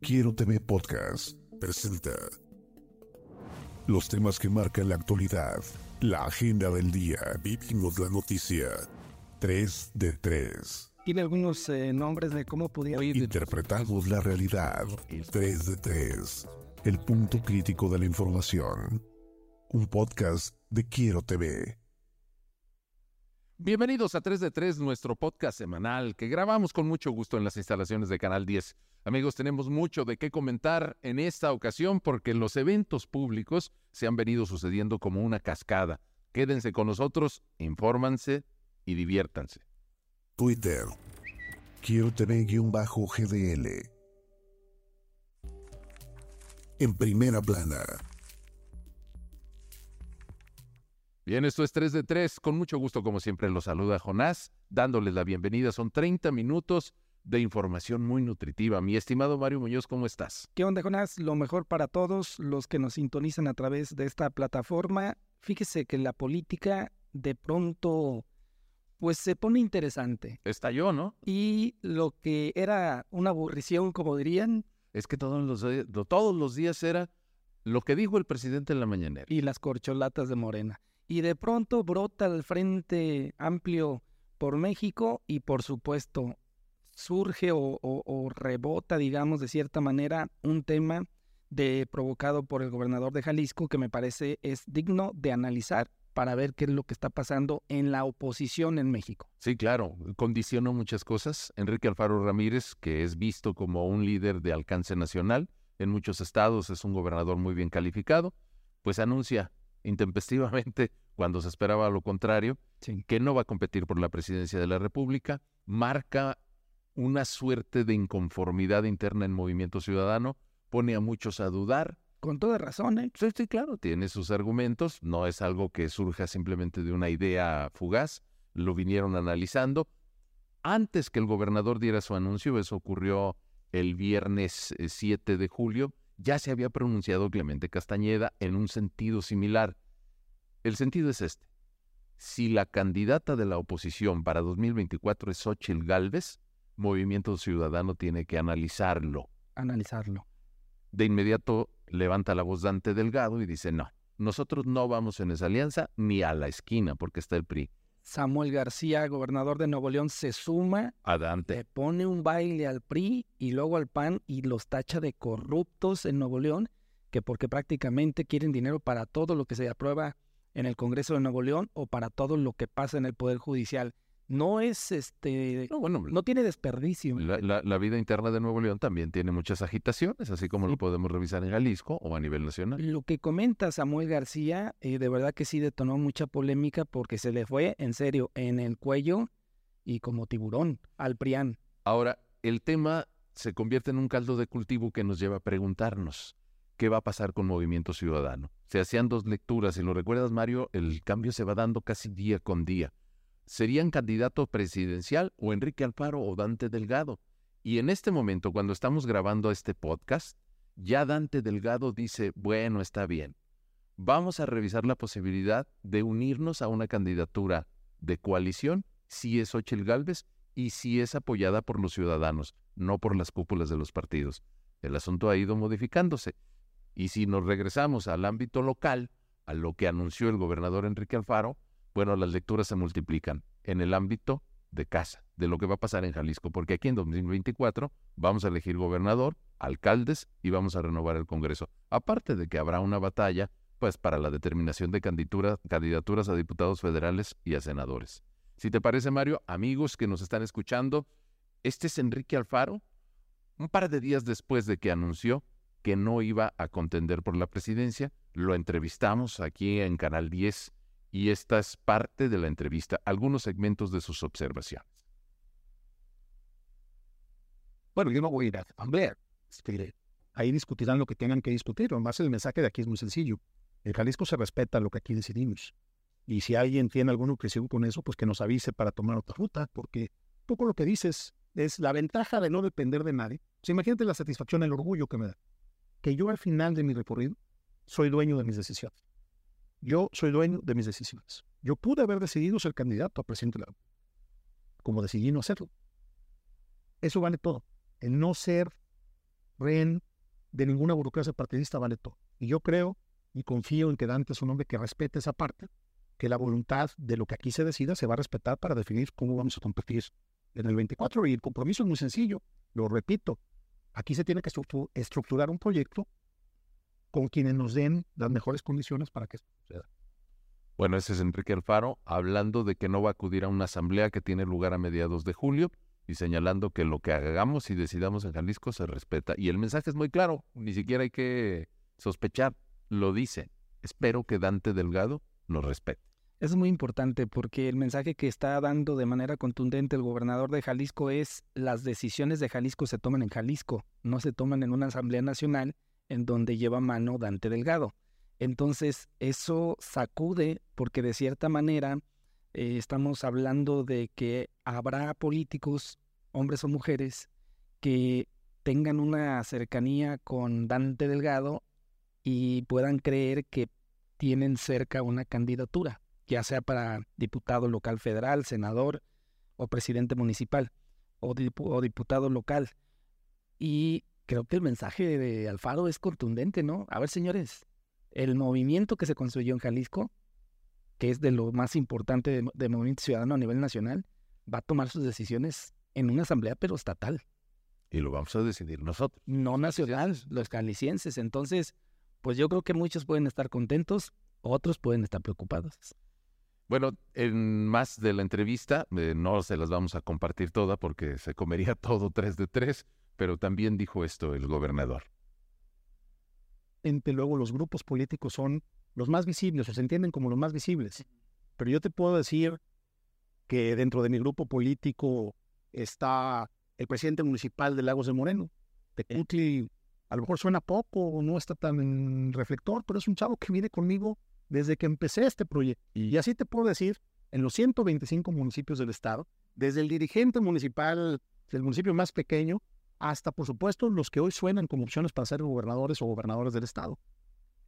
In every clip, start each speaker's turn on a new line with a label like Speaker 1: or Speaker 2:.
Speaker 1: Quiero TV Podcast presenta los temas que marcan la actualidad, la agenda del día, vivimos la noticia. 3 de 3.
Speaker 2: Tiene algunos eh, nombres de cómo pudiera ir.
Speaker 1: Interpretamos la realidad. 3 de 3. El punto crítico de la información. Un podcast de Quiero TV.
Speaker 3: Bienvenidos a 3 de 3, nuestro podcast semanal que grabamos con mucho gusto en las instalaciones de Canal 10. Amigos, tenemos mucho de qué comentar en esta ocasión porque los eventos públicos se han venido sucediendo como una cascada. Quédense con nosotros, infórmanse y diviértanse.
Speaker 1: Twitter. Quiero TV-GDL. En primera plana.
Speaker 3: Bien, esto es 3 de 3. Con mucho gusto, como siempre, los saluda Jonás, dándoles la bienvenida. Son 30 minutos de información muy nutritiva. Mi estimado Mario Muñoz, ¿cómo estás?
Speaker 2: ¿Qué onda, Jonás? Lo mejor para todos los que nos sintonizan a través de esta plataforma. Fíjese que la política de pronto pues se pone interesante.
Speaker 3: Estalló, ¿no?
Speaker 2: Y lo que era una aburrición, como dirían.
Speaker 3: Es que todos los, todos los días era lo que dijo el presidente en la mañanera.
Speaker 2: Y las corcholatas de Morena. Y de pronto brota el Frente Amplio por México y por supuesto surge o, rebota, digamos, de cierta manera, un tema de, provocado por el gobernador de Jalisco que me parece es digno de analizar para ver qué es lo que está pasando en la oposición en México.
Speaker 3: Sí, claro, condicionó muchas cosas. Enrique Alfaro Ramírez, que es visto como un líder de alcance nacional, en muchos estados es un gobernador muy bien calificado, pues anuncia intempestivamente, cuando se esperaba lo contrario, que no va a competir por la presidencia de la República, marca una suerte de inconformidad interna en Movimiento Ciudadano, pone a muchos a dudar.
Speaker 2: Con toda razón, ¿eh?
Speaker 3: Sí, sí, claro, tiene sus argumentos, no es algo que surja simplemente de una idea fugaz, lo vinieron analizando. Antes que el gobernador diera su anuncio, eso ocurrió el viernes 7 eh, de julio, ya se había pronunciado Clemente Castañeda en un sentido similar. El sentido es este. Si la candidata de la oposición para 2024 es Xochitl Gálvez, Movimiento Ciudadano tiene que analizarlo.
Speaker 2: Analizarlo.
Speaker 3: De inmediato levanta la voz Dante Delgado y dice, no, nosotros no vamos en esa alianza ni a la esquina porque está el PRI.
Speaker 2: Samuel García, gobernador de Nuevo León, se suma,
Speaker 3: a Dante.
Speaker 2: le pone un baile al PRI y luego al PAN y los tacha de corruptos en Nuevo León, que porque prácticamente quieren dinero para todo lo que se aprueba en el Congreso de Nuevo León o para todo lo que pasa en el Poder Judicial no es este no, bueno, no tiene desperdicio.
Speaker 3: La, vida interna de Nuevo León también tiene muchas agitaciones, así como lo podemos revisar en Jalisco o a nivel nacional.
Speaker 2: Lo que comenta Samuel García, eh, de verdad que sí detonó mucha polémica porque se le fue en serio en el cuello y como tiburón al Prián.
Speaker 3: Ahora, el tema se convierte en un caldo de cultivo que nos lleva a preguntarnos. ¿Qué va a pasar con Movimiento Ciudadano? Se hacían dos lecturas, y lo recuerdas, Mario, el cambio se va dando casi día con día serían candidato presidencial o Enrique Alfaro o Dante Delgado. Y en este momento, cuando estamos grabando este podcast, ya Dante Delgado dice, bueno, está bien, vamos a revisar la posibilidad de unirnos a una candidatura de coalición si es Ochel Gálvez y si es apoyada por los ciudadanos, no por las cúpulas de los partidos. El asunto ha ido modificándose. Y si nos regresamos al ámbito local, a lo que anunció el gobernador Enrique Alfaro, bueno, las lecturas se multiplican en el ámbito de casa, de lo que va a pasar en Jalisco, porque aquí en 2024 vamos a elegir gobernador, alcaldes y vamos a renovar el Congreso. Aparte de que habrá una batalla, pues para la determinación de candidaturas a diputados federales y a senadores. Si te parece, Mario, amigos que nos están escuchando, este es Enrique Alfaro, un par de días después de que anunció que no iba a contender por la presidencia, lo entrevistamos aquí en Canal 10 y esta es parte de la entrevista, algunos segmentos de sus observaciones.
Speaker 4: Bueno, yo no voy a ir a asamblea. Este, ahí discutirán lo que tengan que discutir. Además, el mensaje de aquí es muy sencillo. En Jalisco se respeta lo que aquí decidimos. Y si alguien tiene alguna objeción con eso, pues que nos avise para tomar otra ruta, porque poco lo que dices es la ventaja de no depender de nadie. O imagínate la satisfacción, el orgullo que me da. Que yo al final de mi recorrido soy dueño de mis decisiones. Yo soy dueño de mis decisiones. Yo pude haber decidido ser candidato a presidente de la como decidí no hacerlo. Eso vale todo. El no ser rehén de ninguna burocracia partidista, vale todo. Y yo creo y confío en que Dante es un hombre que respete esa parte, que la voluntad de lo que aquí se decida se va a respetar para definir cómo vamos a competir en el 24. Y el compromiso es muy sencillo, lo repito, aquí se tiene que estructurar un proyecto con quienes nos den las mejores condiciones para que.
Speaker 3: Bueno, ese es Enrique Alfaro hablando de que no va a acudir a una asamblea que tiene lugar a mediados de julio y señalando que lo que hagamos y decidamos en Jalisco se respeta. Y el mensaje es muy claro, ni siquiera hay que sospechar, lo dice. Espero que Dante Delgado lo respete.
Speaker 2: Es muy importante porque el mensaje que está dando de manera contundente el gobernador de Jalisco es las decisiones de Jalisco se toman en Jalisco, no se toman en una Asamblea Nacional en donde lleva mano Dante Delgado. Entonces, eso sacude porque de cierta manera eh, estamos hablando de que habrá políticos, hombres o mujeres, que tengan una cercanía con Dante Delgado y puedan creer que tienen cerca una candidatura, ya sea para diputado local federal, senador o presidente municipal o, o diputado local. Y creo que el mensaje de Alfaro es contundente, ¿no? A ver, señores, el movimiento que se construyó en Jalisco, que es de lo más importante de, movimiento ciudadano a nivel nacional, va a tomar sus decisiones en una asamblea, pero estatal.
Speaker 3: Y lo vamos a decidir nosotros.
Speaker 2: No nacional, los calicienses. Entonces, pues yo creo que muchos pueden estar contentos, otros pueden estar preocupados.
Speaker 3: Bueno, en más de la entrevista, eh, no se las vamos a compartir toda porque se comería todo tres de tres, pero también dijo esto el gobernador
Speaker 4: luego los grupos políticos son los más visibles o se entienden como los más visibles. Pero yo te puedo decir que dentro de mi grupo político está el presidente municipal de Lagos de Moreno. Tecutli a lo mejor suena poco, no está tan en reflector, pero es un chavo que viene conmigo desde que empecé este proyecto. Y así te puedo decir, en los 125 municipios del estado, desde el dirigente municipal del municipio más pequeño hasta, por supuesto, los que hoy suenan como opciones para ser gobernadores o gobernadores del Estado.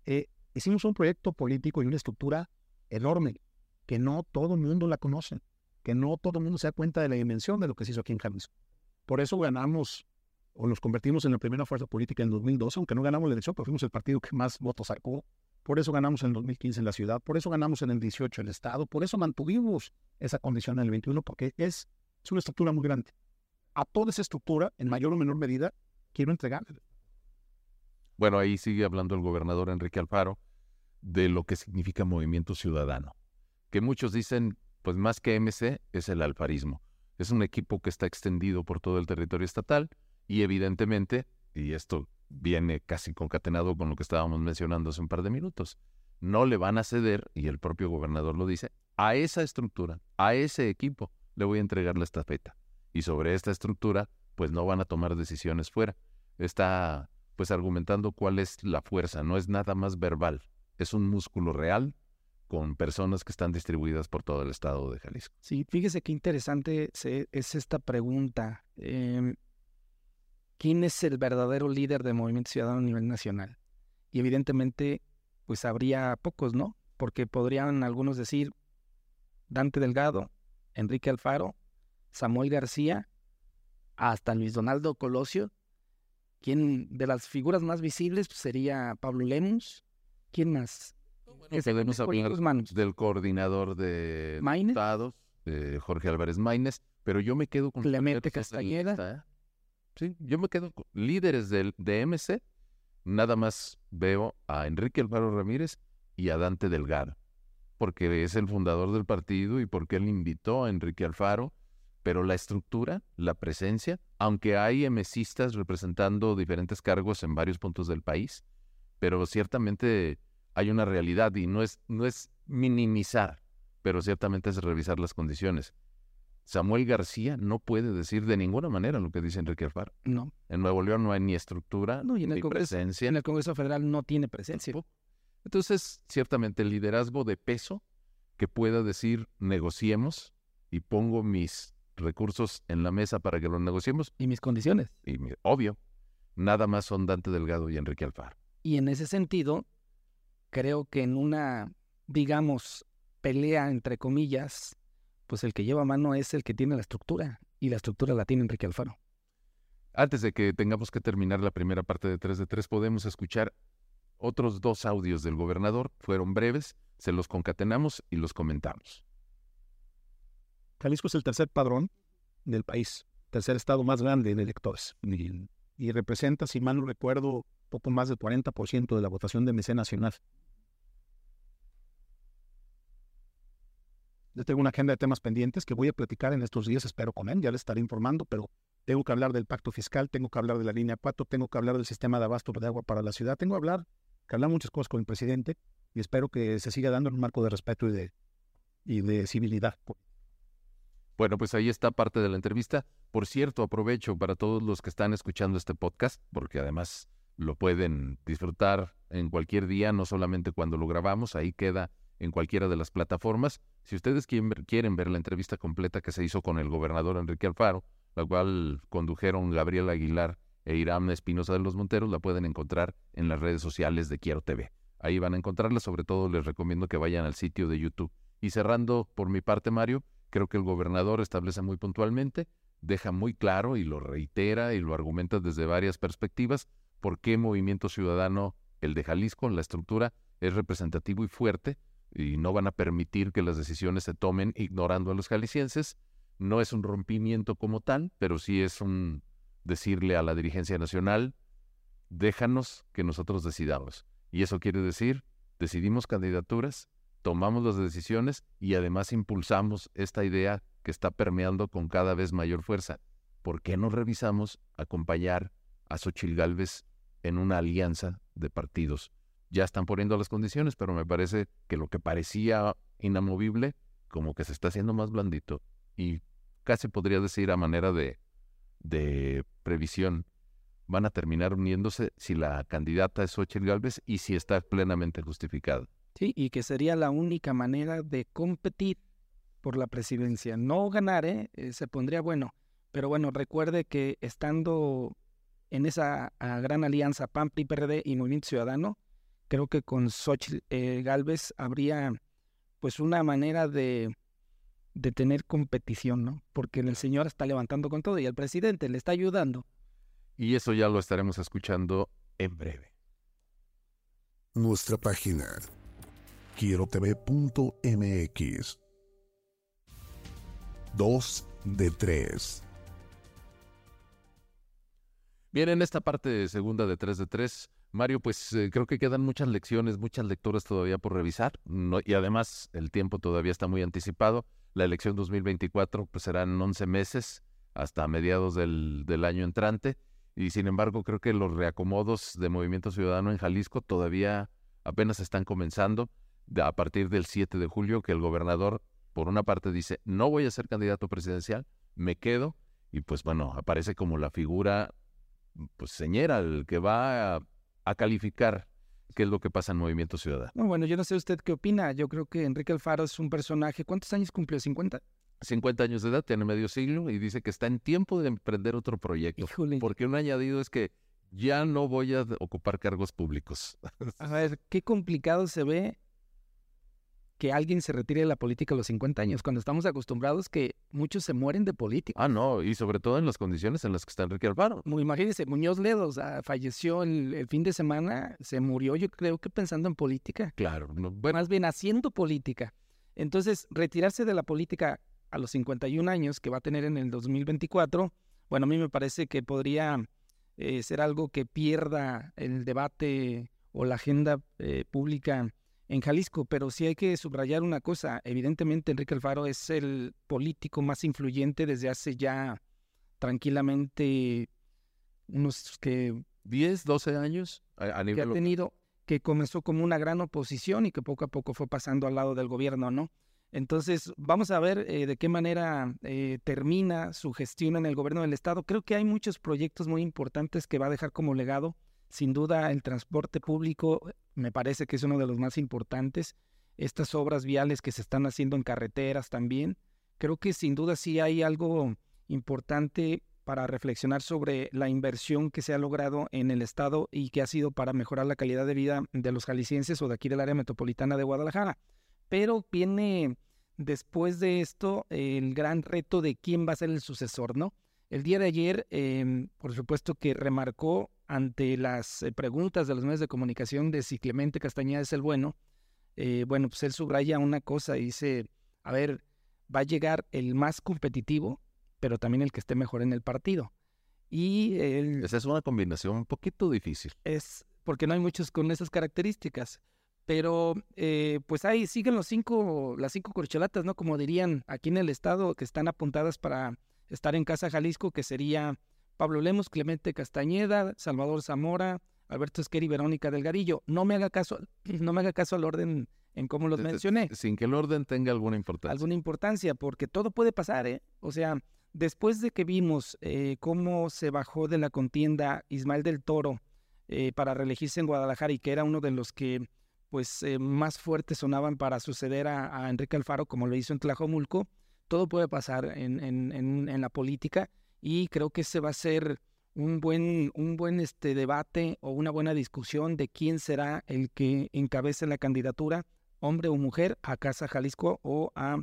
Speaker 4: Eh, hicimos un proyecto político y una estructura enorme, que no todo el mundo la conoce, que no todo el mundo se da cuenta de la dimensión de lo que se hizo aquí en Jalisco. Por eso ganamos o nos convertimos en la primera fuerza política en 2012, aunque no ganamos la elección, pero fuimos el partido que más votos sacó. Por eso ganamos en el 2015 en la ciudad, por eso ganamos en el 18 en el Estado, por eso mantuvimos esa condición en el 21, porque es, es una estructura muy grande a toda esa estructura, en mayor o menor medida, quiero entregarle.
Speaker 3: Bueno, ahí sigue hablando el gobernador Enrique Alfaro de lo que significa movimiento ciudadano, que muchos dicen, pues más que MC, es el alfarismo. Es un equipo que está extendido por todo el territorio estatal y evidentemente, y esto viene casi concatenado con lo que estábamos mencionando hace un par de minutos, no le van a ceder, y el propio gobernador lo dice, a esa estructura, a ese equipo, le voy a entregar la estafeta y sobre esta estructura, pues no van a tomar decisiones fuera. Está pues argumentando cuál es la fuerza, no es nada más verbal, es un músculo real con personas que están distribuidas por todo el estado de Jalisco.
Speaker 2: Sí, fíjese qué interesante es esta pregunta. Em, ¿Quién es el verdadero líder del movimiento ciudadano a nivel nacional? Y evidentemente, pues habría pocos, ¿no? Porque podrían algunos decir Dante Delgado, Enrique Alfaro Samuel García hasta Luis Donaldo Colosio. ¿Quién de las figuras más visibles pues, sería Pablo Lemus? ¿Quién más?
Speaker 3: Bueno, del coordinador de diputados, Jorge Álvarez Maínez, pero yo me quedo con
Speaker 2: Clemente Castañeda.
Speaker 3: Sí, yo me quedo con líderes del, de MC. Nada más veo a Enrique Alvaro Ramírez y a Dante Delgado, porque es el fundador del partido y porque él invitó a Enrique Alfaro pero la estructura, la presencia, aunque hay emesistas representando diferentes cargos en varios puntos del país, pero ciertamente hay una realidad y no es, no es minimizar, pero ciertamente es revisar las condiciones. Samuel García no puede decir de ninguna manera lo que dice Enrique Alfaro.
Speaker 2: No.
Speaker 3: En Nuevo León no hay ni estructura
Speaker 2: ni
Speaker 3: presencia.
Speaker 2: En el Congreso Federal no tiene presencia.
Speaker 3: Entonces, ciertamente el liderazgo de peso que pueda decir negociemos y pongo mis recursos en la mesa para que lo negociemos.
Speaker 2: Y mis condiciones.
Speaker 3: Y obvio, nada más son Dante Delgado y Enrique Alfaro.
Speaker 2: Y en ese sentido, creo que en una, digamos, pelea entre comillas, pues el que lleva mano es el que tiene la estructura y la estructura la tiene Enrique Alfaro.
Speaker 3: Antes de que tengamos que terminar la primera parte de 3 de 3, podemos escuchar otros dos audios del gobernador. Fueron breves, se los concatenamos y los comentamos.
Speaker 4: Jalisco es el tercer padrón del país, tercer estado más grande en electores. Y, y representa, si mal no recuerdo, poco más del 40% de la votación de MC Nacional. Yo tengo una agenda de temas pendientes que voy a platicar en estos días, espero con él, ya les estaré informando, pero tengo que hablar del pacto fiscal, tengo que hablar de la línea 4, tengo que hablar del sistema de abasto de agua para la ciudad, tengo que hablar, que hablar muchas cosas con el presidente y espero que se siga dando en un marco de respeto y de, y de civilidad.
Speaker 3: Bueno, pues ahí está parte de la entrevista. Por cierto, aprovecho para todos los que están escuchando este podcast, porque además lo pueden disfrutar en cualquier día, no solamente cuando lo grabamos, ahí queda en cualquiera de las plataformas. Si ustedes quieren ver la entrevista completa que se hizo con el gobernador Enrique Alfaro, la cual condujeron Gabriel Aguilar e Irán Espinosa de los Monteros, la pueden encontrar en las redes sociales de Quiero TV. Ahí van a encontrarla, sobre todo les recomiendo que vayan al sitio de YouTube. Y cerrando por mi parte, Mario, creo que el gobernador establece muy puntualmente, deja muy claro y lo reitera y lo argumenta desde varias perspectivas por qué Movimiento Ciudadano, el de Jalisco, la estructura, es representativo y fuerte y no van a permitir que las decisiones se tomen ignorando a los jaliscienses. No es un rompimiento como tal, pero sí es un decirle a la dirigencia nacional, déjanos que nosotros decidamos. Y eso quiere decir, decidimos candidaturas, tomamos las decisiones y además impulsamos esta idea que está permeando con cada vez mayor fuerza. ¿Por qué no revisamos acompañar a Xochil Gálvez en una alianza de partidos? Ya están poniendo las condiciones, pero me parece que lo que parecía inamovible, como que se está haciendo más blandito. Y casi podría decir a manera de, de previsión, van a terminar uniéndose si la candidata es Xochitl Galvez y si está plenamente justificada.
Speaker 2: Sí, y que sería la única manera de competir por la presidencia. No ganar, ¿eh? eh se pondría bueno. Pero bueno, recuerde que estando en esa gran alianza PAN, PRI, PRD y Movimiento Ciudadano, creo que con Xochitl eh, Galvez habría pues una manera de de tener competición, ¿no? Porque el señor está levantando con todo y el presidente le está ayudando.
Speaker 3: Y eso ya lo estaremos escuchando en breve.
Speaker 1: Nuestra página quierotv.mx 2 de 3
Speaker 3: Bien, en esta parte segunda de 3 de 3, Mario, pues eh, creo que quedan muchas lecciones, muchas lecturas todavía por revisar, y además el tiempo todavía está muy anticipado. La elección 2024 pues serán 11 meses hasta mediados del, del año entrante. Y sin embargo creo que los reacomodos de Movimiento Ciudadano en Jalisco todavía apenas están comenzando a partir del 7 de julio que el gobernador por una parte dice no voy a ser candidato presidencial, me quedo y pues bueno, aparece como la figura pues señera, el que va a, a calificar qué es lo que pasa en Movimiento Ciudadano.
Speaker 2: bueno, yo no sé usted qué opina. Yo creo que Enrique Alfaro es un personaje. ¿Cuántos años cumplió? ¿50?
Speaker 3: 50 años de edad, tiene medio siglo y dice que está en tiempo de emprender otro proyecto. Porque un añadido es que ya no voy a ocupar cargos públicos.
Speaker 2: A ver, qué complicado se ve que alguien se retire de la política a los 50 años, cuando estamos acostumbrados que muchos se mueren de política.
Speaker 3: Ah, no, y sobre todo en las condiciones en las que está Enrique Alfaro.
Speaker 2: Imagínense, Muñoz Ledo, falleció el, fin de semana, se murió yo creo que pensando en política.
Speaker 3: Claro.
Speaker 2: bueno. Más bien haciendo política. Entonces, retirarse de la política a los 51 años que va a tener en el 2024, bueno, a mí me parece que podría eh, ser algo que pierda el debate o la agenda eh, pública en Jalisco, pero sí hay que subrayar una cosa. Evidentemente, Enrique Alfaro es el político más influyente desde hace ya tranquilamente unos que
Speaker 3: 10, 12 años
Speaker 2: a, que ha tenido, que comenzó como una gran oposición y que poco a poco fue pasando al lado del gobierno, ¿no? Entonces, vamos a ver eh, de qué manera eh, termina su gestión en el gobierno del Estado. Creo que hay muchos proyectos muy importantes que va a dejar como legado. Sin duda, el transporte público me parece que es uno de los más importantes. Estas obras viales que se están haciendo en carreteras también. Creo que sin duda sí hay algo importante para reflexionar sobre la inversión que se ha logrado en el Estado y que ha sido para mejorar la calidad de vida de los jaliscienses o de aquí del área metropolitana de Guadalajara. Pero viene después de esto el gran reto de quién va a ser el sucesor, ¿no? El día de ayer, em, por supuesto que remarcó ante las eh, preguntas de los medios de comunicación de si Clemente Castañeda es el bueno, eh, bueno, pues él subraya una cosa y dice, a ver, va a llegar el más competitivo, pero también el que esté mejor en el partido. Y
Speaker 3: Esa es una combinación un poquito difícil.
Speaker 2: Es porque no hay muchos con esas características. Pero eh, pues ahí siguen los cinco, las cinco corcholatas, ¿no? Como dirían aquí en el estado, que están apuntadas para estar en Casa Jalisco, que sería Pablo Lemos, Clemente Castañeda, Salvador Zamora, Alberto Esquer y Verónica Delgarillo. No me haga caso, no me haga caso al orden en cómo los mencioné.
Speaker 3: Sin que el orden tenga alguna importancia.
Speaker 2: Alguna importancia, porque todo puede pasar, ¿eh? O sea, después de que vimos eh, cómo se bajó de la contienda Ismael del Toro eh, para reelegirse en Guadalajara y que era uno de los que pues eh, más fuertes sonaban para suceder a, Enrique Alfaro, como lo hizo en Tlajomulco, todo puede pasar en, en, en, la política y creo que ese va a ser un buen, un buen este, debate o una buena discusión de quién será el que encabece la candidatura, hombre o mujer, a Casa Jalisco o a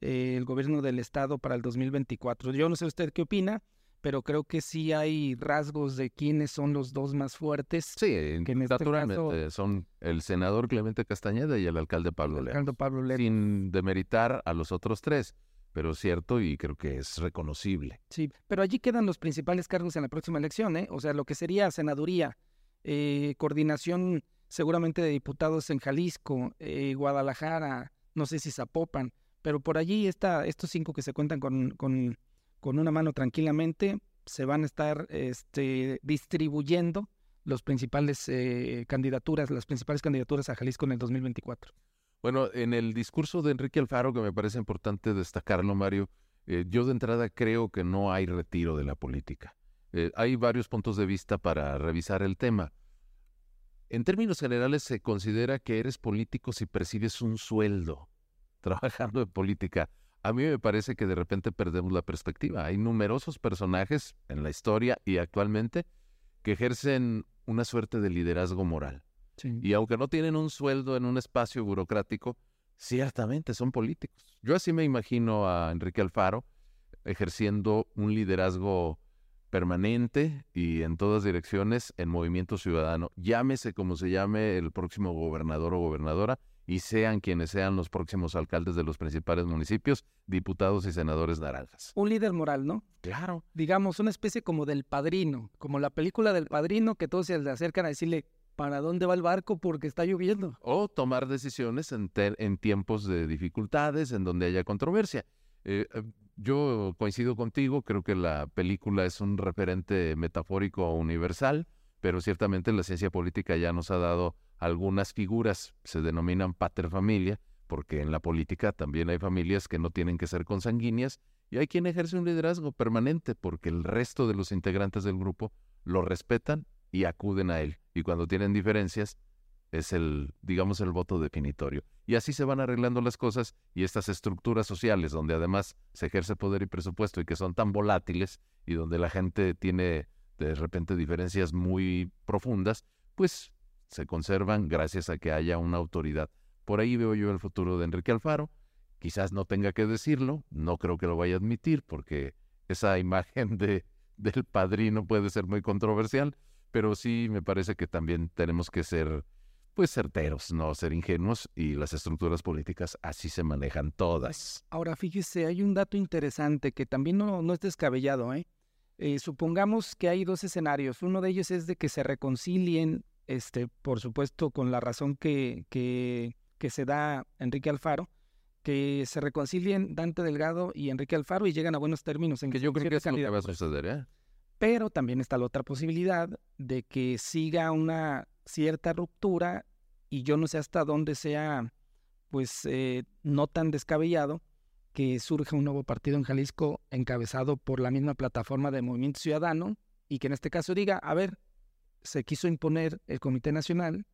Speaker 2: eh, el gobierno del estado para el 2024. Yo no sé usted qué opina, pero creo que sí hay rasgos de quiénes son los dos más fuertes.
Speaker 3: Sí, que en este naturalmente son el senador Clemente Castañeda y el alcalde Pablo León.
Speaker 2: Pablo
Speaker 3: Sin demeritar a los otros tres, pero cierto y creo que es reconocible.
Speaker 2: Sí, pero allí quedan los principales cargos en la próxima elección, ¿eh? O sea, lo que sería senaduría, eh, coordinación seguramente de diputados en Jalisco, eh, Guadalajara, no sé si Zapopan, pero por allí está estos cinco que se cuentan con, con con una mano tranquilamente se van a estar este, distribuyendo los principales eh, candidaturas, las principales candidaturas a Jalisco en el 2024.
Speaker 3: Bueno, en el discurso de Enrique Alfaro, que me parece importante destacarlo, Mario, eh, yo de entrada creo que no hay retiro de la política. Eh, hay varios puntos de vista para revisar el tema. En términos generales, se considera que eres político si percibes un sueldo trabajando en política a mí me parece que de repente perdemos la perspectiva. Hay numerosos personajes en la historia y actualmente que ejercen una suerte de liderazgo moral. Y aunque no tienen un sueldo en un espacio burocrático, ciertamente son políticos. Yo así me imagino a Enrique Alfaro ejerciendo un liderazgo permanente y en todas direcciones en movimiento ciudadano. Llámese como se llame el próximo gobernador o gobernadora, y sean quienes sean los próximos alcaldes de los principales municipios, diputados y senadores naranjas.
Speaker 2: Un líder moral, ¿no?
Speaker 3: Claro.
Speaker 2: Digamos, una especie como del padrino, como la película del padrino que todos se le acercan a decirle, ¿para dónde va el barco? Porque está lloviendo.
Speaker 3: O tomar decisiones en, en tiempos de dificultades, en donde haya controversia. Eh, eh, yo coincido contigo, creo que la película es un referente metafórico universal, pero ciertamente la ciencia política ya nos ha dado algunas figuras se denominan paterfamilia, porque en la política también hay familias que no tienen que ser consanguíneas, y hay quien ejerce un liderazgo permanente porque el resto de los integrantes del grupo lo respetan y acuden a él. Y cuando tienen diferencias, es el, digamos, el voto definitorio. Y así se van arreglando las cosas y estas estructuras sociales, donde además se ejerce poder y presupuesto y que son tan volátiles y donde la gente tiene de repente diferencias muy profundas, pues se conservan gracias a que haya una autoridad. Por ahí veo yo el futuro de Enrique Alfaro. Quizás no tenga que decirlo, no creo que lo vaya a admitir porque esa imagen de, del padrino puede ser muy controversial, pero sí me parece que también tenemos que ser pues certeros, no ser ingenuos y las estructuras políticas así se manejan todas.
Speaker 2: Ahora fíjese, hay un dato interesante que también no, no es descabellado. ¿eh? Eh, supongamos que hay dos escenarios. Uno de ellos es de que se reconcilien este, por supuesto, con la razón que, que, que se da Enrique Alfaro, que se reconcilien Dante Delgado y Enrique Alfaro y llegan a buenos términos. En
Speaker 3: que yo creo que es lo que va a suceder, ¿eh?
Speaker 2: Pero también está la otra posibilidad de que siga una cierta ruptura y yo no sé hasta dónde sea, pues, eh, no tan descabellado que surja un nuevo partido en Jalisco encabezado por la misma plataforma de Movimiento Ciudadano y que en este caso diga, a ver, se quiso imponer el Comité Nacional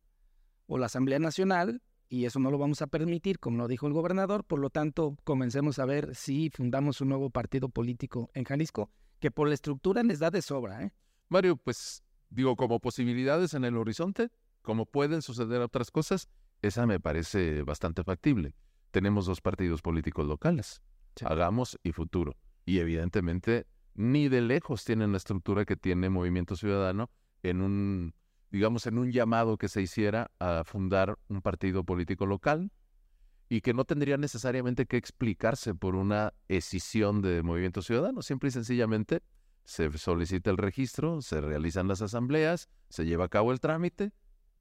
Speaker 2: o la Asamblea Nacional y eso no lo vamos a permitir, como lo dijo el gobernador. Por lo tanto, comencemos a ver si fundamos un nuevo partido político en Jalisco, que por la estructura les da de sobra. ¿eh?
Speaker 3: Mario, pues digo, como posibilidades en el horizonte, como pueden suceder otras cosas, esa me parece bastante factible. Tenemos dos partidos políticos locales, Hagamos y Futuro. Y evidentemente ni de lejos tienen la estructura que tiene Movimiento Ciudadano en un, digamos, en un llamado que se hiciera a fundar un partido político local y que no tendría necesariamente que explicarse por una escisión de Movimiento Ciudadano, simple y sencillamente se solicita el registro, se realizan las asambleas, se lleva a cabo el trámite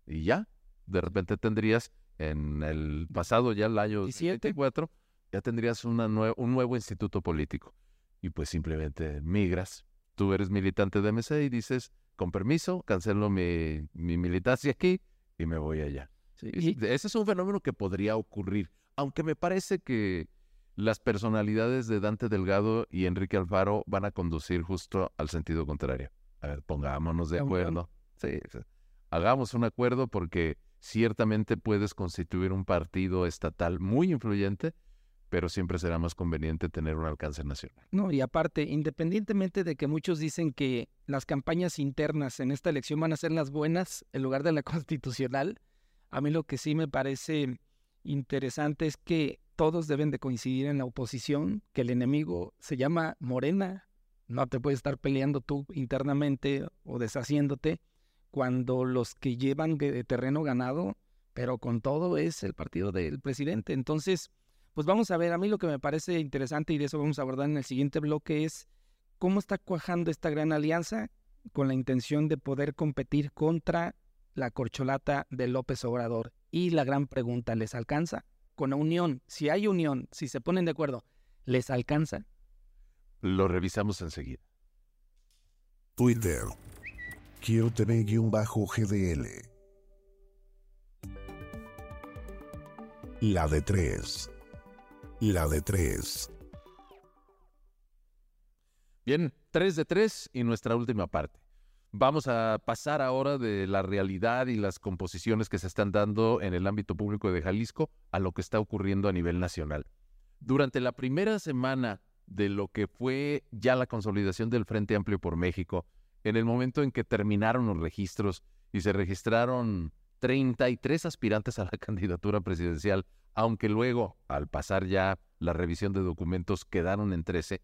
Speaker 3: y ya, de repente tendrías en el pasado ya el año 2024, ya tendrías una un nuevo instituto político y pues simplemente migras. Tú eres militante de MC y dices, con permiso, cancelo mi, militancia aquí y me voy allá. Ese es un fenómeno que podría ocurrir, aunque me parece que las personalidades de Dante Delgado y Enrique Alfaro van a conducir justo al sentido contrario. A ver, pongámonos de acuerdo. Sí, hagamos un acuerdo porque ciertamente puedes constituir un partido estatal muy influyente pero siempre será más conveniente tener un alcance nacional.
Speaker 2: No, y aparte, independientemente de que muchos dicen que las campañas internas en esta elección van a ser las buenas en lugar de la constitucional, a mí lo que sí me parece interesante es que todos deben de coincidir en la oposición, que el enemigo se llama Morena, no te puedes estar peleando tú internamente o deshaciéndote cuando los que llevan de terreno ganado, pero con todo es el partido del presidente. Entonces, pues vamos a ver, a mí lo que me parece interesante y de eso vamos a abordar en el siguiente bloque es cómo está cuajando esta gran alianza con la intención de poder competir contra la corcholata de López Obrador. Y la gran pregunta, ¿les alcanza? Con la unión, si hay unión, si se ponen de acuerdo, ¿les alcanza?
Speaker 3: Lo revisamos enseguida.
Speaker 1: Twitter. Quiero tener bajo GDL. La de tres la de tres.
Speaker 3: Bien, tres de tres y nuestra última parte. Vamos a pasar ahora de la realidad y las composiciones que se están dando en el ámbito público de Jalisco a lo que está ocurriendo a nivel nacional. Durante la primera semana de lo que fue ya la consolidación del Frente Amplio por México, en el momento en que terminaron los registros y se registraron 33 aspirantes a la candidatura presidencial aunque luego, al pasar ya la revisión de documentos, quedaron en 13,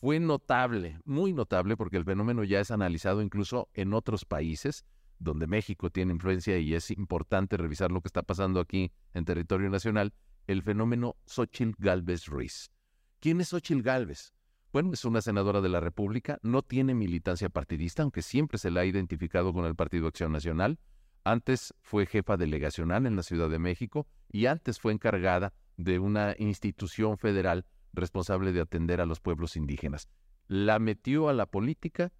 Speaker 3: fue notable, muy notable, porque el fenómeno ya es analizado incluso en otros países donde México tiene influencia y es importante revisar lo que está pasando aquí en territorio nacional, el fenómeno Xochitl Galvez Ruiz. ¿Quién es Xochitl Galvez? Bueno, es una senadora de la República, no tiene militancia partidista, aunque siempre se la ha identificado con el Partido Acción Nacional, antes fue jefa delegacional en la Ciudad de México y antes fue encargada de una institución federal responsable de atender a los pueblos indígenas. La metió a la política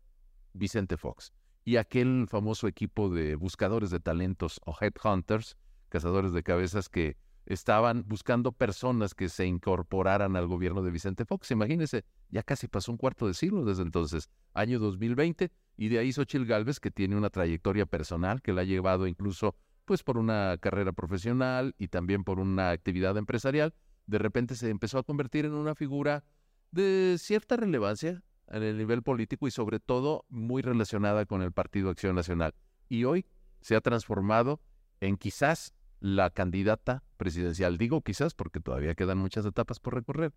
Speaker 3: Vicente Fox y aquel famoso equipo de buscadores de talentos o headhunters, cazadores de cabezas que estaban buscando personas que se incorporaran al gobierno de Vicente Fox. Imagínense, ya casi pasó un cuarto de siglo desde entonces, año 2020, y de ahí Xochitl Galvez, que tiene una trayectoria personal que la ha llevado incluso pues por una carrera profesional y también por una actividad empresarial, de repente se empezó a convertir en una figura de cierta relevancia en el nivel político y sobre todo muy relacionada con el Partido Acción Nacional. Y hoy se ha transformado en quizás la candidata presidencial. Digo quizás porque todavía quedan muchas etapas por recorrer.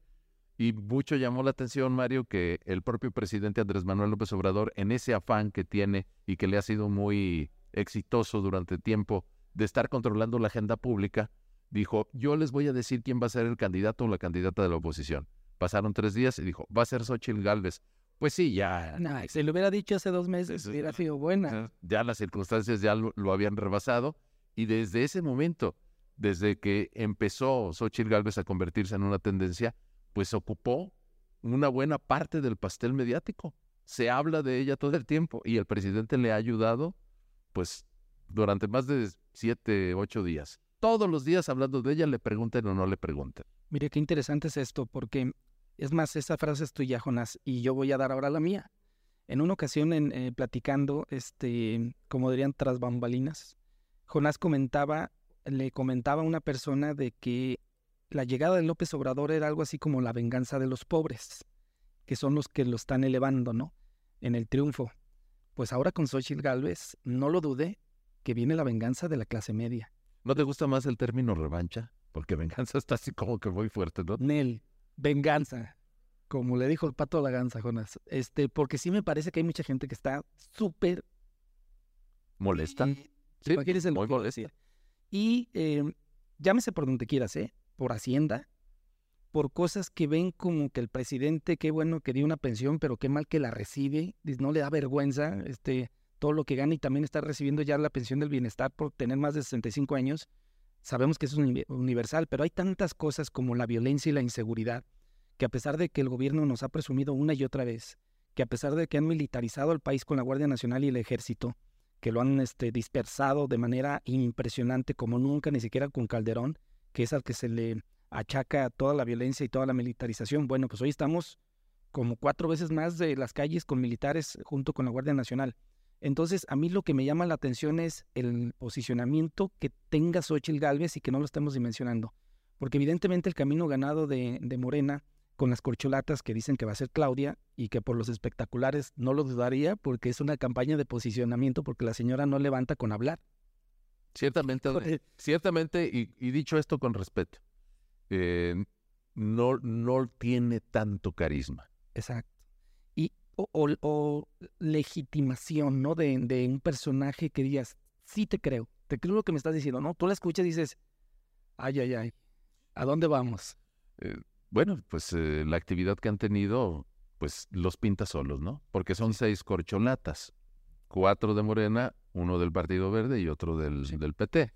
Speaker 3: Y mucho llamó la atención, Mario, que el propio presidente Andrés Manuel López Obrador, en ese afán que tiene y que le ha sido muy exitoso durante tiempo de estar controlando la agenda pública, dijo, yo les voy a decir quién va a ser el candidato o la candidata de la oposición. Pasaron tres días y dijo, va a ser Xochitl Galvez. Pues sí, ya.
Speaker 2: se lo hubiera dicho hace dos meses, hubiera sido buena.
Speaker 3: Ya las circunstancias ya lo habían rebasado y desde ese momento, desde que empezó Xochitl Gálvez a convertirse en una tendencia, pues ocupó una buena parte del pastel mediático. Se habla de ella todo el tiempo y el presidente le ha ayudado, pues, durante más de siete, ocho días. Todos los días hablando de ella, le pregunten o no le pregunten.
Speaker 2: Mire, qué interesante es esto, porque es más, esa frase es tuya, Jonás, y yo voy a dar ahora la mía. En una ocasión, en, eh, platicando, este, como dirían, tras bambalinas, Jonás comentaba, le comentaba a una persona de que la llegada de López Obrador era algo así como la venganza de los pobres, que son los que lo están elevando, ¿no? En el triunfo. Pues ahora con Xochitl Galvez, no lo dudé, que viene la venganza de la clase media.
Speaker 3: ¿No te gusta más el término revancha? Porque venganza está así como que muy fuerte, ¿no?
Speaker 2: Nel, venganza. como le dijo el pato a la ganza, Jonas. Este, porque sí me parece que hay mucha gente que está súper
Speaker 3: ¿Molesta?
Speaker 2: y-
Speaker 3: Sí, muy molesta.
Speaker 2: decir. Y eh, llámese por donde quieras, ¿eh? Por Hacienda, por cosas que ven como que el presidente, qué bueno que dio una pensión, pero qué mal que la recibe, no le da vergüenza este, todo lo que gana y también está recibiendo ya la pensión del bienestar por tener más de 65 años. Sabemos que eso es uni- universal, pero hay tantas cosas como la violencia y la inseguridad que a pesar de que el gobierno nos ha presumido una y otra vez, que a pesar de que han militarizado el país con la Guardia Nacional y el Ejército, que lo han este, dispersado de manera impresionante como nunca, ni siquiera con Calderón, que es al que se le achaca toda la violencia y toda la militarización. Bueno, pues hoy estamos como cuatro veces más de las calles con militares junto con la Guardia Nacional. Entonces, a mí lo que me llama la atención es el posicionamiento que tenga Xochitl Gálvez y que no lo estamos dimensionando. Porque evidentemente el camino ganado de, de Morena con las corcholatas que dicen que va a ser Claudia y que por los espectaculares no lo dudaría porque es una campaña de posicionamiento porque la señora no levanta con hablar.
Speaker 3: Ciertamente, ciertamente, y, y dicho esto con respeto, eh, no, no tiene tanto carisma.
Speaker 2: Exacto. O, o- o legitimación, ¿no? De, de un personaje que digas, sí te creo, te creo lo que me estás diciendo, ¿no? Tú la escuchas y dices, ay, ay, ay, ¿a dónde vamos?
Speaker 3: Eh, bueno, pues eh, la actividad que han tenido, pues los pinta solos, ¿no? Porque son seis corcholatas, cuatro de Morena, uno del Partido Verde y otro del,
Speaker 2: Sí.
Speaker 3: del PT.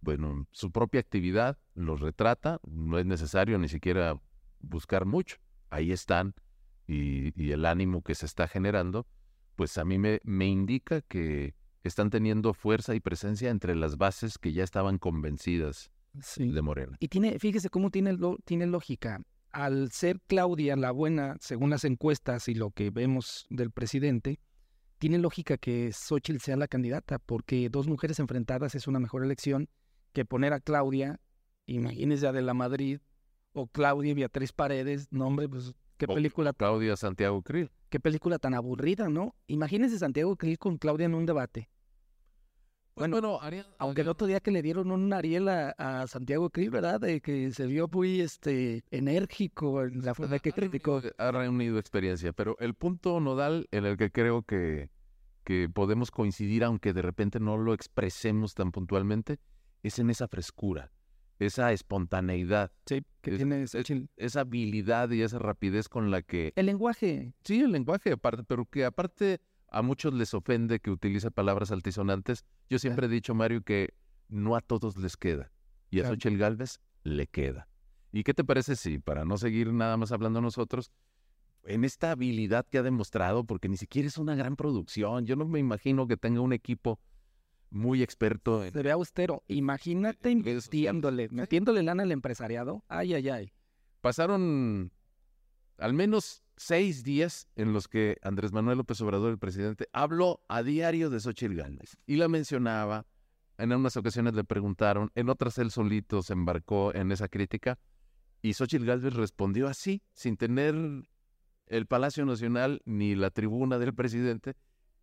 Speaker 3: Bueno, su propia actividad los retrata, no es necesario ni siquiera buscar mucho. Ahí están y, y el ánimo que se está generando, pues a mí me, me indica que están teniendo fuerza y presencia entre las bases que ya estaban convencidas
Speaker 2: Sí.
Speaker 3: de Morena.
Speaker 2: Y tiene, fíjese cómo tiene, lo- tiene lógica. Al ser Claudia la buena, según las encuestas y lo que vemos del presidente, tiene lógica que Xochitl sea la candidata, porque dos mujeres enfrentadas es una mejor elección que poner a Claudia, imagínese a de la Madrid, o Claudia y Beatriz Paredes, no hombre, pues qué película,
Speaker 3: Claudia Santiago Krill.
Speaker 2: qué película tan aburrida, ¿no? Imagínese Santiago Krill con Claudia en un debate. Bueno,
Speaker 3: Bueno, Ariel-
Speaker 2: Aunque el otro día que le dieron un Ariel a, a Santiago Krill, ¿verdad? De que se vio muy este enérgico en la forma que criticó.
Speaker 3: Ha reunido experiencia, pero el punto nodal en el que creo que, que podemos coincidir, aunque de repente no lo expresemos tan puntualmente, es en esa frescura, esa espontaneidad,
Speaker 2: Sí, que
Speaker 3: es-
Speaker 2: tiene
Speaker 3: es-
Speaker 2: Xochitl.
Speaker 3: esa habilidad y esa rapidez con la que...
Speaker 2: El lenguaje.
Speaker 3: Sí, el lenguaje aparte, pero que aparte a muchos les ofende que utilice palabras altisonantes. Yo siempre he dicho, Mario, que no a todos les queda. Y a. Xochitl Galvez le queda. ¿Y qué te parece si, para no seguir nada más hablando nosotros, en esta habilidad que ha demostrado, porque ni siquiera es una gran producción, yo no me imagino que tenga un equipo muy experto en...
Speaker 2: Se ve austero. Imagínate
Speaker 3: Sí.
Speaker 2: metiéndole lana al empresariado. Ay, ay, ay.
Speaker 3: Pasaron al menos seis días en los que Andrés Manuel López Obrador, el presidente, habló a diario de Xochitl Gálvez y la mencionaba. En unas ocasiones le preguntaron, en otras él solito se embarcó en esa crítica y Xochitl Gálvez respondió así, sin tener el Palacio Nacional ni la tribuna del presidente,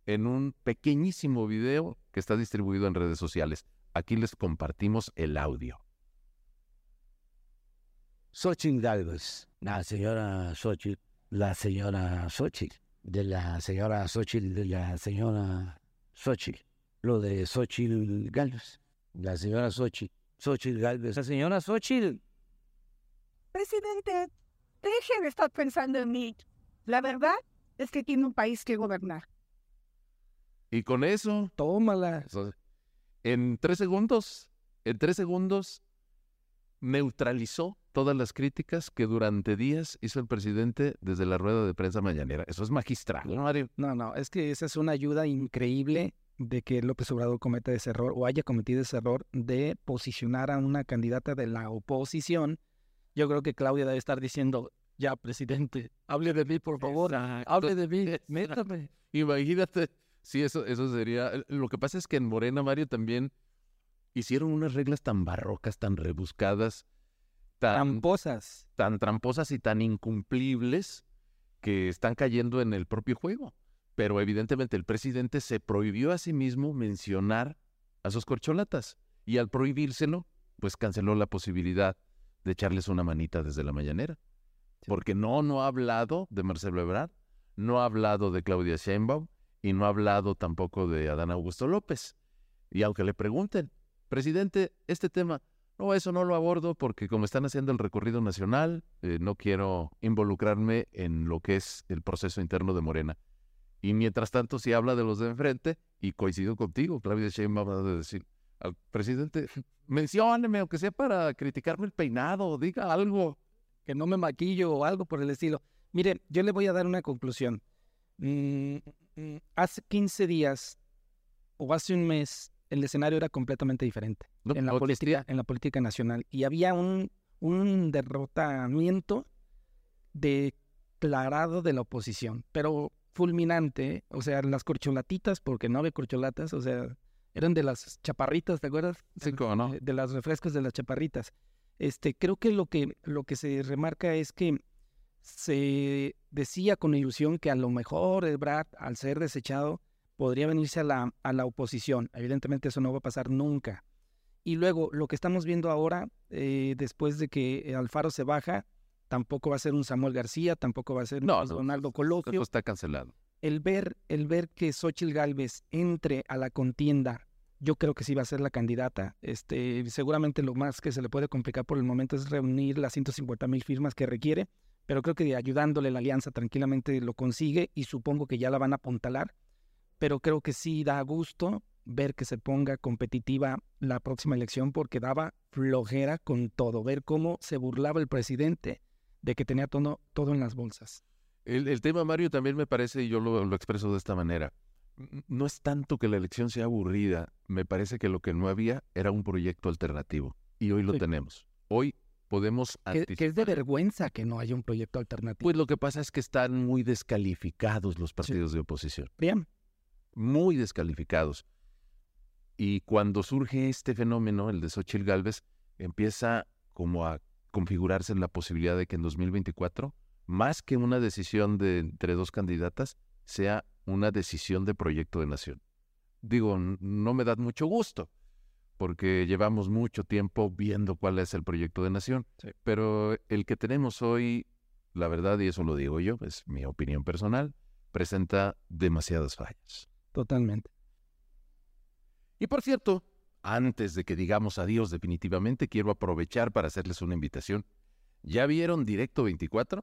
Speaker 3: en un pequeñísimo video que está distribuido en redes sociales. Aquí les compartimos el audio.
Speaker 5: Xochitl Galvez, la señora Xochitl, la señora Xochitl, de la señora Xochitl, de la señora Xochitl, lo de Xochitl Galvez, la señora Xochitl, Xochitl Galvez, la señora Xochitl.
Speaker 6: Presidente, deje de estar pensando en mí. La verdad es que tiene un país que gobernar.
Speaker 3: Y con eso
Speaker 2: Tómala.
Speaker 3: En tres segundos, en tres segundos, neutralizó todas las críticas que durante días hizo el presidente desde la rueda de prensa mañanera. Eso es magistral, ¿no, Mario?
Speaker 2: No, no, es que esa es una ayuda increíble de que López Obrador cometa ese error o haya cometido ese error de posicionar a una candidata de la oposición. Yo creo que Claudia debe estar diciendo, ya, presidente, hable de mí, por favor. Hable de mí, métame.
Speaker 3: Imagínate, sí, eso, eso sería. Lo que pasa es que en Morena, Mario, también hicieron unas reglas tan barrocas, tan rebuscadas, tan,
Speaker 2: Tramposas.
Speaker 3: tan tramposas y tan incumplibles que están cayendo en el propio juego. Pero evidentemente el presidente se prohibió a sí mismo mencionar a sus corcholatas y al prohibírselo, pues canceló la posibilidad de echarles una manita desde la mañanera. Porque no, no ha hablado de Marcelo Ebrard, no ha hablado de Claudia Sheinbaum y no ha hablado tampoco de Adán Augusto López. Y aunque le pregunten, presidente, este tema, no, eso no lo abordo porque como están haciendo el recorrido nacional, eh, no quiero involucrarme en lo que es el proceso interno de Morena. Y mientras tanto, si habla de los de enfrente, y coincido contigo, Claudia Sheinbaum va a decir al presidente, mencióneme, aunque sea para criticarme el peinado, diga algo.
Speaker 2: Que no me maquillo o algo por el estilo. Mire, yo le voy a dar una conclusión. Mm, hace 15 días o hace un mes, el escenario era completamente diferente
Speaker 3: No,
Speaker 2: en, la
Speaker 3: no
Speaker 2: política,
Speaker 3: existía.
Speaker 2: en la política nacional. Y había un, un derrotamiento declarado de la oposición, pero fulminante. ¿eh? O sea, las corcholatitas, porque no había corcholatas, o sea, eran de las chaparritas, ¿te acuerdas?
Speaker 3: Sí, cómo no.
Speaker 2: de, de las refrescos de las chaparritas. Este, creo que lo que lo que se remarca es que se decía con ilusión que a lo mejor Ebrard, al ser desechado, podría venirse a la, a la oposición. Evidentemente eso no va a pasar nunca. Y luego, lo que estamos viendo ahora, eh, después de que Alfaro se baja, tampoco va a ser un Samuel García, tampoco va a ser un
Speaker 3: No,
Speaker 2: Donaldo
Speaker 3: Eso
Speaker 2: Colosio.
Speaker 3: está cancelado.
Speaker 2: El ver, el ver que Xochitl Galvez entre a la contienda, yo creo que sí va a ser la candidata. Este, seguramente lo más que se le puede complicar por el momento es reunir las 150 mil firmas que requiere, pero creo que ayudándole la alianza tranquilamente lo consigue y supongo que ya la van a apuntalar. Pero creo que sí da gusto ver que se ponga competitiva la próxima elección porque daba flojera con todo, ver cómo se burlaba el presidente de que tenía todo, todo en las bolsas.
Speaker 3: El, el tema, Mario, también me parece, y yo lo, lo expreso de esta manera, no es tanto que la elección sea aburrida, me parece que lo que no había era un proyecto alternativo. Y hoy lo
Speaker 2: Sí.
Speaker 3: tenemos. Hoy podemos
Speaker 2: Que, que es de vergüenza que no haya un proyecto alternativo.
Speaker 3: Pues lo que pasa es que están muy descalificados los partidos de oposición.
Speaker 2: Bien,
Speaker 3: muy descalificados. Y cuando surge este fenómeno, el de Xochitl Galvez, empieza como a configurarse la posibilidad de que en 2024, más que una decisión de entre dos candidatas, sea una decisión de proyecto de nación. Digo, no me da mucho gusto, porque llevamos mucho tiempo viendo cuál es el proyecto de nación,
Speaker 2: Sí.
Speaker 3: pero el que tenemos hoy, la verdad, y eso lo digo yo, es mi opinión personal, presenta demasiadas fallas.
Speaker 2: totalmente.
Speaker 3: Y por cierto, antes de que digamos adiós definitivamente, quiero aprovechar para hacerles una invitación. ¿Ya vieron Directo 24?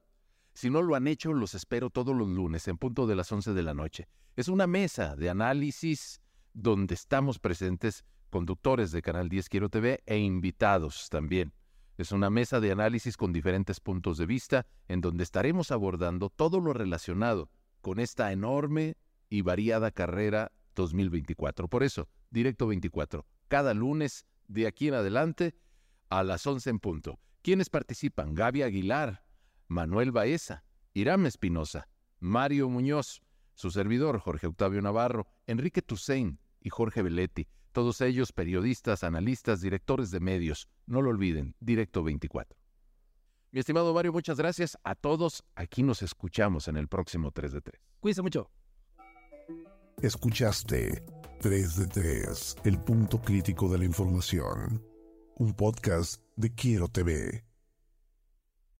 Speaker 3: Si no lo han hecho, los espero todos los lunes en punto de las 11 de la noche. Es una mesa de análisis donde estamos presentes conductores de Canal 10 Quiero TV e invitados también. Es una mesa de análisis con diferentes puntos de vista en donde estaremos abordando todo lo relacionado con esta enorme y variada carrera 2024. Por eso, Directo 24, cada lunes de aquí en adelante a las 11 en punto. ¿Quiénes participan? Gaby Aguilar, Manuel Baeza, Irán Espinosa, Mario Muñoz, su servidor Jorge Octavio Navarro, Enrique Tusein y Jorge Beletti. Todos ellos periodistas, analistas, directores de medios. No lo olviden, Directo 24. Mi estimado Mario, muchas gracias a todos. Aquí nos escuchamos en el próximo 3 de 3.
Speaker 2: Cuídense mucho.
Speaker 1: Escuchaste 3 de 3, el punto crítico de la información. Un podcast de Quiero TV.